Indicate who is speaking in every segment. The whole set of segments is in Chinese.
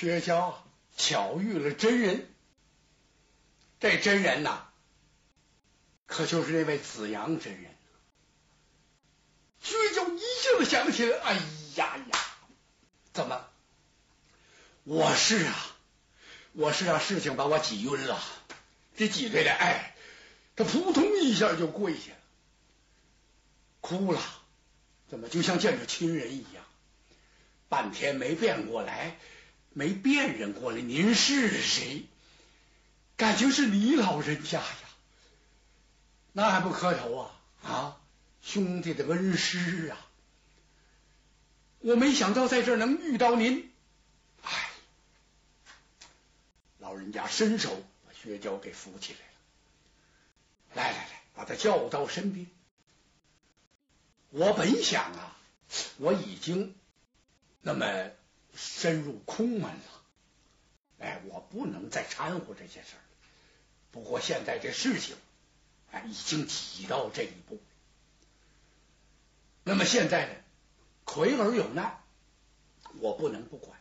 Speaker 1: 薛娇巧遇了真人，这真人呐，可就是那位子阳真人。薛娇一下子想起来，哎呀呀，怎么？我是啊，我是让事情把我挤晕了，这挤兑的，哎，他扑通一下就跪下了，哭了，怎么就像见着亲人一样？半天没变过来。没辨认过来，您是谁？感情是你老人家呀，那还不磕头啊？啊，兄弟的恩师啊！我没想到在这儿能遇到您，哎，老人家伸手把薛娇给扶起来了，来来来，把他叫到身边。我本想啊，我已经那么。深入空门了，哎，我不能再掺和这些事儿。不过现在这事情，哎，已经挤到这一步。那么现在呢，奎儿有难，我不能不管。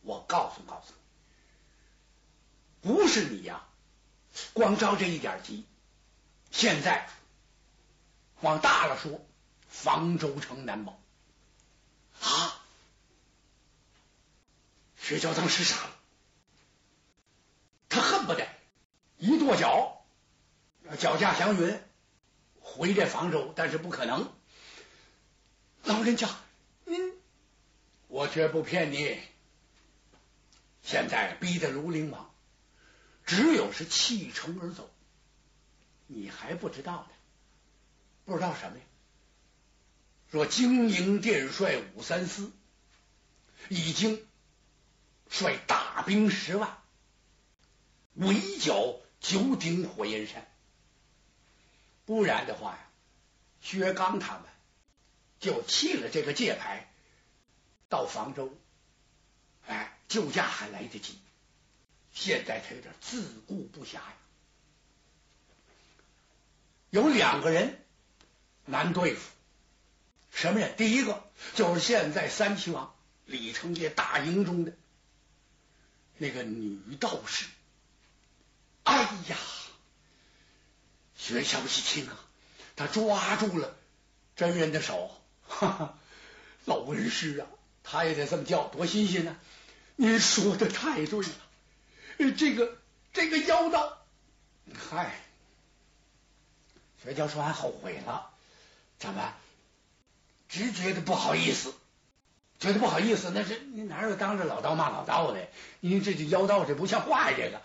Speaker 1: 我告诉告诉你，不是你呀，光着这一点急。现在往大了说，房州城难保啊。薛娇当时傻了，他恨不得一跺脚，脚驾祥云回这房州，但是不可能。老人家，您，我绝不骗你。现在逼得如临王，只有是弃城而走。你还不知道呢？不知道什么呀？说经营殿帅武三思已经。率大兵十万围剿九鼎火焰山，不然的话呀，薛刚他们就弃了这个界牌，到房州，哎，救驾还来得及。现在他有点自顾不暇呀。有两个人难对付，什么人？第一个就是现在三齐王李成业大营中的。那个女道士，哎呀！薛小一听啊，他抓住了真人的手，哈哈，老文师啊，他也得这么叫，多新鲜呢！您说的太对了，这个这个妖道，嗨，薛娇说完后悔了，怎么？直觉得不好意思。觉得不好意思，那是你哪有当着老道骂老道的？你这就妖道这不像话呀！这个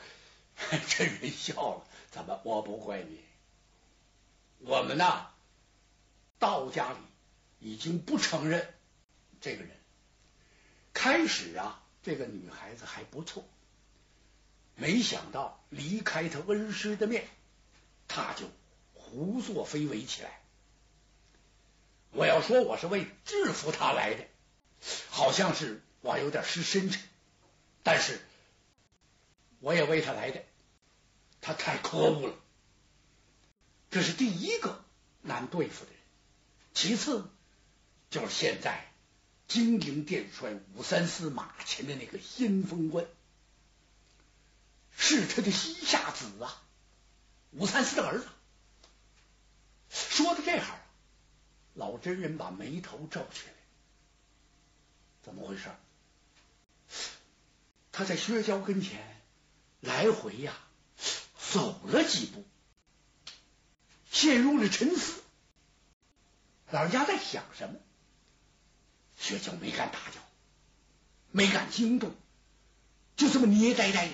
Speaker 1: 这人笑了，怎么？我不怪你。我们呐，道家里已经不承认这个人。开始啊，这个女孩子还不错，没想到离开他恩师的面，他就胡作非为起来。我要说，我是为制服他来的。好像是我有点失深沉，但是我也为他来的，他太可恶了。这是第一个难对付的人，其次就是现在金陵殿帅武三思马前的那个先锋官，是他的西夏子啊，武三思的儿子。说到这哈，老真人把眉头皱起来。怎么回事？他在薛娇跟前来回呀走了几步，陷入了沉思。老人家在想什么？薛娇没敢打搅，没敢惊动，就这么捏呆呆的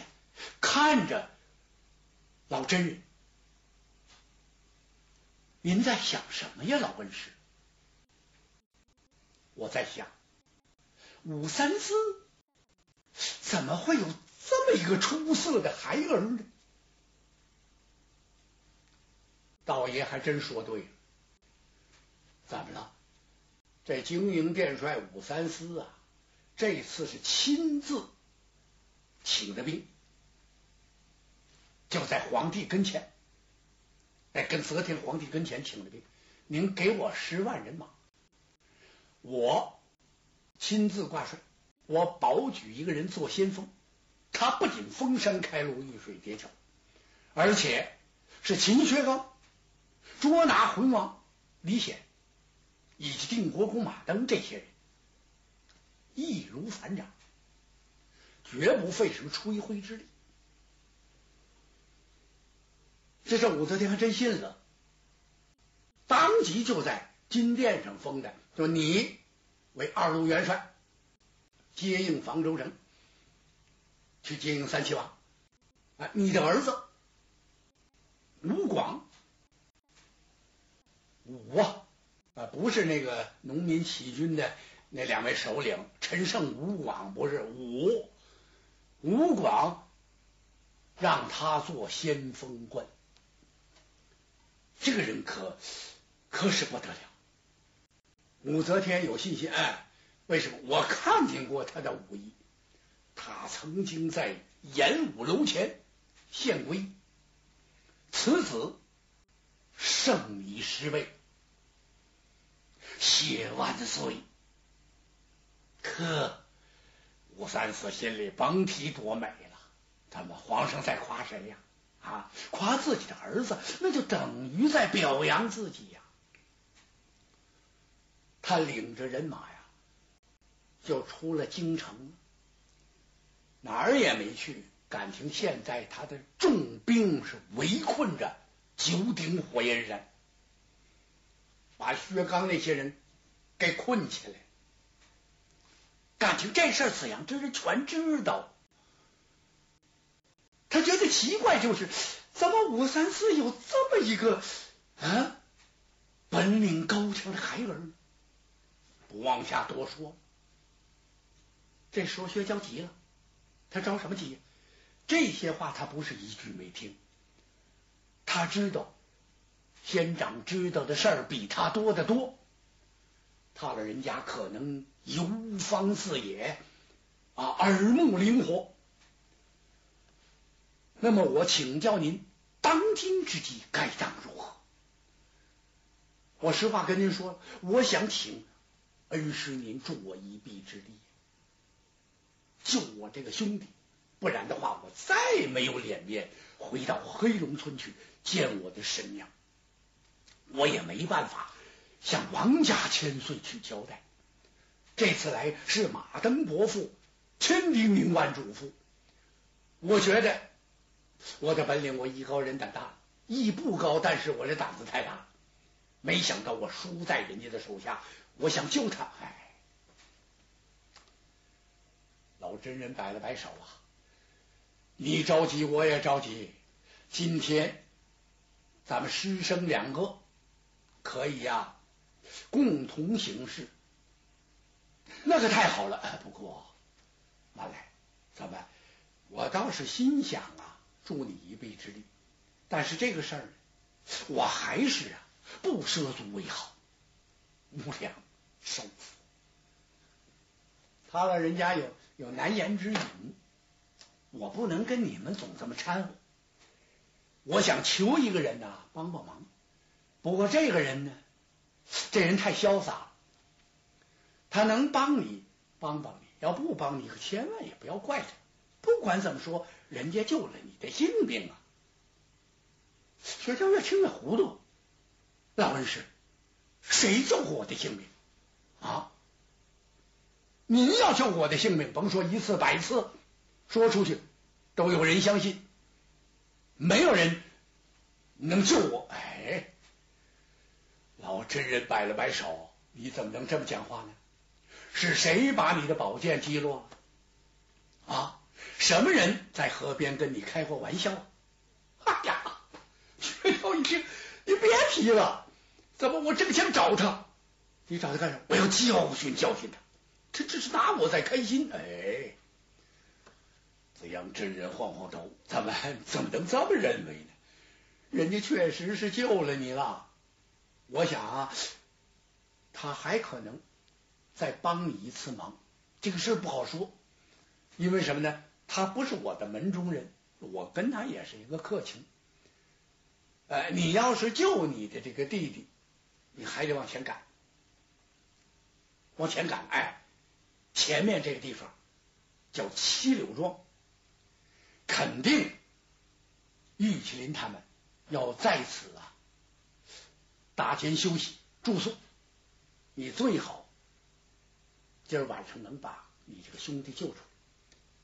Speaker 1: 看着老真人。您在想什么呀，老文师？我在想。武三思怎么会有这么一个出色的孩儿呢？道爷还真说对了，怎么了？这经营殿帅武三思啊，这次是亲自请的兵，就在皇帝跟前，哎，跟则天皇帝跟前请的兵。您给我十万人马，我。亲自挂帅，我保举一个人做先锋，他不仅封山开路、遇水叠桥，而且是秦薛刚捉拿浑王李显以及定国公马登这些人，易如反掌，绝不费什么吹灰之力。这是武则天还真信了，当即就在金殿上封的，说你为二路元帅。接应房州城，去接应三齐王。啊，你的儿子吴广，武啊，啊，不是那个农民起义军的那两位首领陈胜、吴广，不是武吴广，让他做先锋官。这个人可可是不得了。武则天有信心，哎。为什么？我看见过他的武艺，他曾经在演武楼前献归，此子胜你十倍，谢万岁！可武三思心里甭提多美了。咱们皇上在夸谁呀？啊，夸自己的儿子，那就等于在表扬自己呀。他领着人马呀。就出了京城，哪儿也没去。感情现在他的重兵是围困着九鼎火焰山，把薛刚那些人给困起来。感情这事儿子阳这人全知道，他觉得奇怪，就是怎么武三思有这么一个啊本领高强的孩儿？不往下多说。这时候薛娇急了，他着什么急？这些话他不是一句没听，他知道仙长知道的事儿比他多得多，他老人家可能游方四野啊，耳目灵活。那么我请教您，当今之计该当如何？我实话跟您说，我想请恩师您助我一臂之力。救我这个兄弟，不然的话，我再没有脸面回到黑龙村去见我的神娘，我也没办法向王家千岁去交代。这次来是马登伯父千叮咛万嘱咐，我觉得我的本领我艺高人胆大，艺不高，但是我这胆子太大，没想到我输在人家的手下，我想救他，哎。老真人摆了摆手啊，你着急我也着急。今天咱们师生两个可以呀，共同行事，那可太好了。不过，慢来，咱们我倒是心想啊，助你一臂之力。但是这个事儿，我还是啊不涉足为好。无良受福，他老人家有。有难言之隐，我不能跟你们总这么掺和。我想求一个人呐，帮帮忙。不过这个人呢，这人太潇洒，他能帮你帮帮你，要不帮你可千万也不要怪他。不管怎么说，人家救了你的性命啊！薛娇越听越糊涂，老恩师，谁救过我的性命啊？您要救我的性命，甭说一次百次，说出去都有人相信，没有人能救我。哎，老真人摆了摆手，你怎么能这么讲话呢？是谁把你的宝剑击落了？啊？什么人在河边跟你开过玩笑？哎呀，薛涛一听，你别提了，怎么我正想找他？你找他干什么？我要教训教训他。他这是拿我在开心，哎！紫阳真人晃晃头，咱们怎么能这么认为呢？人家确实是救了你了，我想啊，他还可能再帮你一次忙。这个事不好说，因为什么呢？他不是我的门中人，我跟他也是一个客情。哎，你要是救你的这个弟弟，你还得往前赶，往前赶，哎。前面这个地方叫七柳庄，肯定玉麒麟他们要在此啊打尖休息住宿。你最好今儿晚上能把你这个兄弟救出来，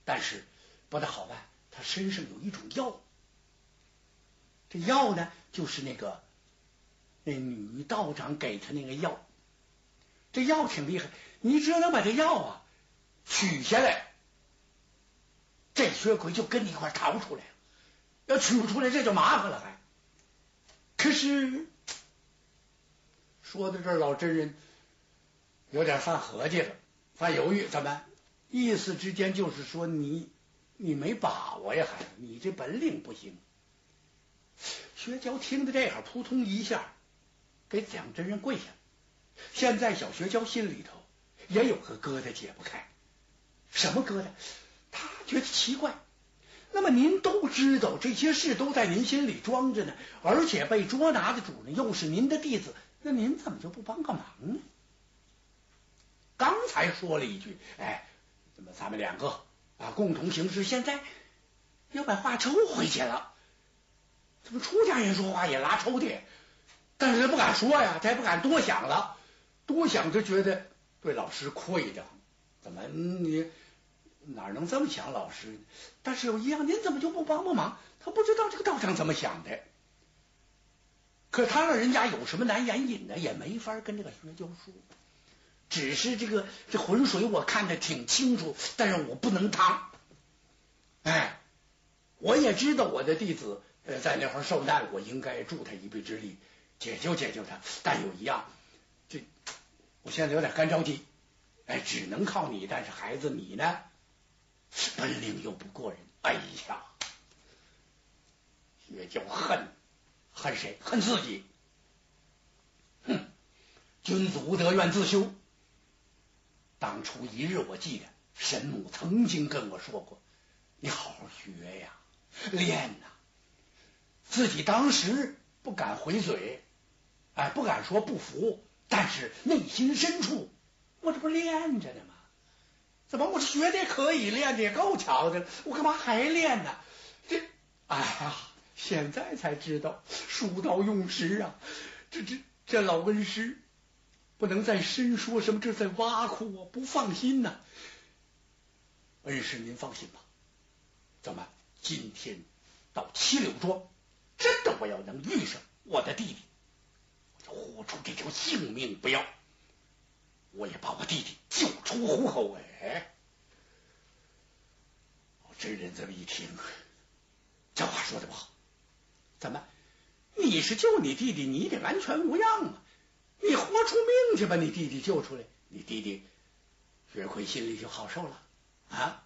Speaker 1: 但是不太好办，他身上有一种药，这药呢就是那个那女道长给他那个药，这药挺厉害，你只要能把这药啊取下来，这薛奎就跟你一块逃出来了。要取不出来，这就麻烦了。还可是说到这儿，老真人。有点犯合计了，犯犹豫，怎么？意思之间就是说你你没把握呀，孩子，你这本领不行。薛娇听到这哈，扑通一下给蒋真人跪下。现在小薛娇心里头也有个疙瘩解不开，什么疙瘩？他觉得奇怪。那么您都知道这些事都在您心里装着呢，而且被捉拿的主人又是您的弟子，那您怎么就不帮个忙呢？刚才说了一句，哎，怎么咱们两个啊共同行事？现在要把话抽回去了，怎么出家人说话也拉抽屉？但是他不敢说呀，他也不敢多想了，多想就觉得对老师愧着。怎么你哪能这么想老师？但是有一样，您怎么就不帮帮忙？他不知道这个道长怎么想的，可他让人家有什么难言隐的，也没法跟这个学教说。只是这个这浑水我看得挺清楚，但是我不能趟。哎，我也知道我的弟子呃在那块受难，我应该助他一臂之力，解救解救他。但有一样，这我现在有点干着急，哎，只能靠你。但是孩子你呢，本领又不过人。哎呀，也就恨恨谁？恨自己。哼，君子无德，愿自修。当初一日，我记得神母曾经跟我说过：“你好好学呀，练呐。”自己当时不敢回嘴，哎，不敢说不服，但是内心深处，我这不练着呢吗？怎么我学的可以，练的也够巧的，我干嘛还练呢？这，哎呀，现在才知道书到用时啊！这这这老恩师。不能再深说什么，这在挖苦我，不放心呐。恩师，您放心吧。怎么今天到七柳庄，真的我要能遇上我的弟弟，这条性命不要，我也把我弟弟救出虎口。哎，真人这么一听，这话说的不好。怎么？你是救你弟弟，你得安全无恙啊。你豁出命去把你弟弟救出来，你弟弟薛奎心里就好受了啊！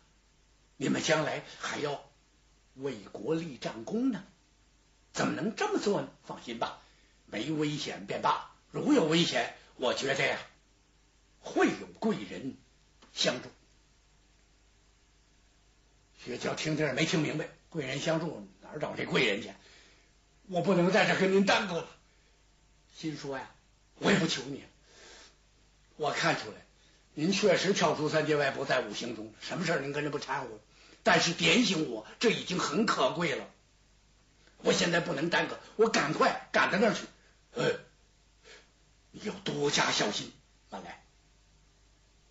Speaker 1: 你们将来还要为国立战功呢，怎么能这么做呢？放心吧，没危险便罢，如有危险，我觉得呀，会有贵人相助。薛娇听这没听明白，贵人相助哪儿找这贵人去？我不能在这跟您耽搁了，心说呀。我也不求你，我看出来，您确实跳出三界外，不在五行中，什么事您跟着不掺和。但是点醒我，这已经很可贵了。我现在不能耽搁，我赶快赶到那儿去。呃，你要多加小心。慢来，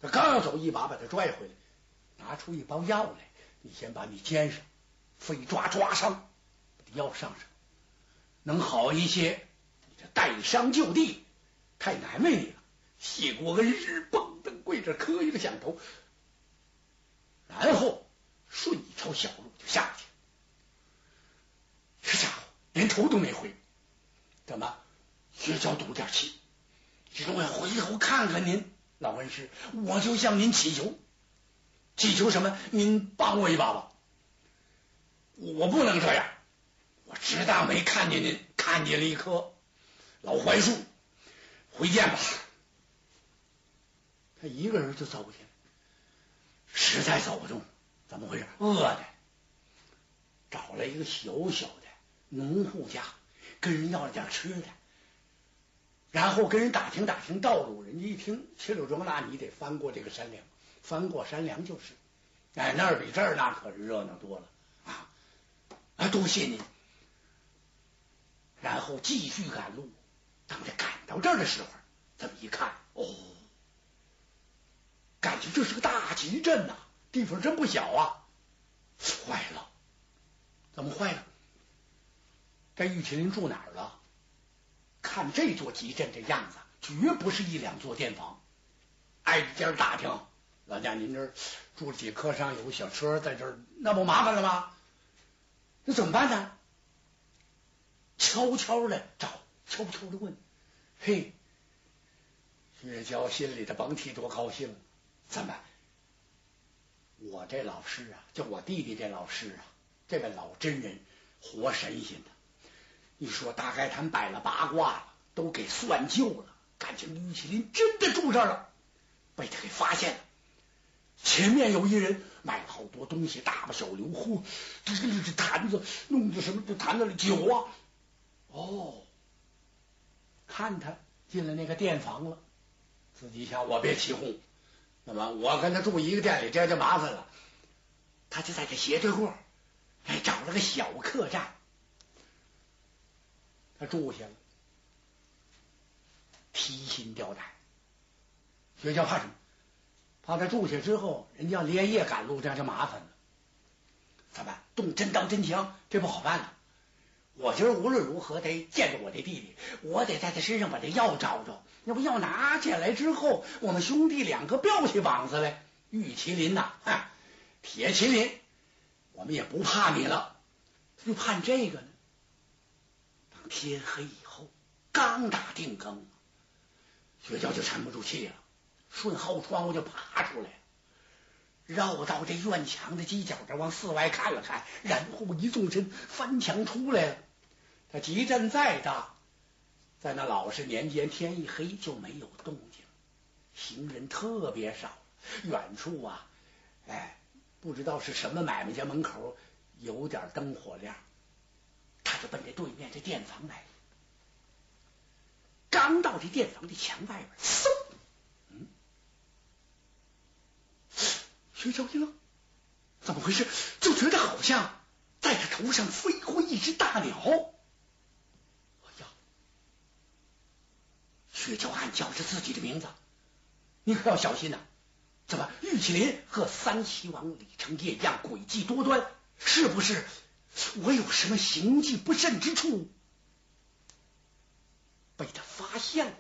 Speaker 1: 他刚要走，一把把他拽回来，拿出一包药来。你先把你肩上飞抓抓伤，把药上上，能好一些。你这带伤就地。太难为你了，谢国恩师，蹦蹬跪着磕一个响头，然后顺一条小路就下去。这家伙连头都没回，怎么？薛娇赌点气，只是我回头看看您，老恩师，我就向您祈求，祈求什么？您帮我一把吧。我不能这样，我只当没看见您，看见了一棵老槐树。回见吧，他一个人就走去了，实在走不动，怎么回事？饿的，找了一个小小的农户家，跟人要了点吃的，然后跟人打听打听道路。人家一听七柳庄，那你得翻过这个山梁，翻过山梁就是。哎，那儿比这儿那可是热闹多了啊！啊，多谢您。然后继续赶路。等他赶到这儿的时候，这么一看，哦，感觉这是个大集镇呐，地方真不小啊！坏了，怎么坏了？这玉麒麟住哪儿了？看这座集镇这样子，绝不是一两座店房。挨家打听，老家您这儿住了几客商，有个小车在这儿，那不麻烦了吗？那怎么办呢？悄悄的找，悄悄的问。嘿，薛娇心里的甭提多高兴。怎么？我这老师啊，就我弟弟这老师啊，这位老真人，活神仙的。你说，大概他们摆了八卦了，都给算旧了，感情玉麒麟真的住这儿了，被他给发现了。前面有一人买了好多东西，大把小牛，嚯，这这这坛子弄的什么？这坛子里酒啊！哦，看他进了那个店房了，自己想我别起哄，那么我跟他住一个店里，这样就麻烦了。他就在这斜对过，哎，找了个小客栈。他住下了，提心吊胆。学校怕什么？怕他住下之后，人家连夜赶路，这样就麻烦了。怎么动真刀真枪？这不好办了。我今儿无论如何得见着我的弟弟，我得在他身上把这药找着。要不药拿起来之后，我们兄弟两个吊起膀子来。玉麒麟呐，铁麒麟，我们也不怕你了，就盼这个呢。天黑以后，刚打定更，薛娇就沉不住气了，顺后窗户就爬出来，绕到这院墙的犄角这往四外看了看，然后一纵身翻墙出来了。他集镇再大，在那老实年间，天一黑就没有动静，行人特别少。远处啊，哎，不知道是什么买卖家门口有点灯火亮。他就奔着对面这店房来，刚到这店房的墙外边，嗖，嗯，薛娇一愣，怎么回事？就觉得好像在他头上飞过一只大鸟。哎呀！薛娇暗叫着自己的名字：“你可要小心呐！怎么玉麒麟和三齐王李成业一样诡计多端？是不是？”我有什么行迹不慎之处，被他发现了？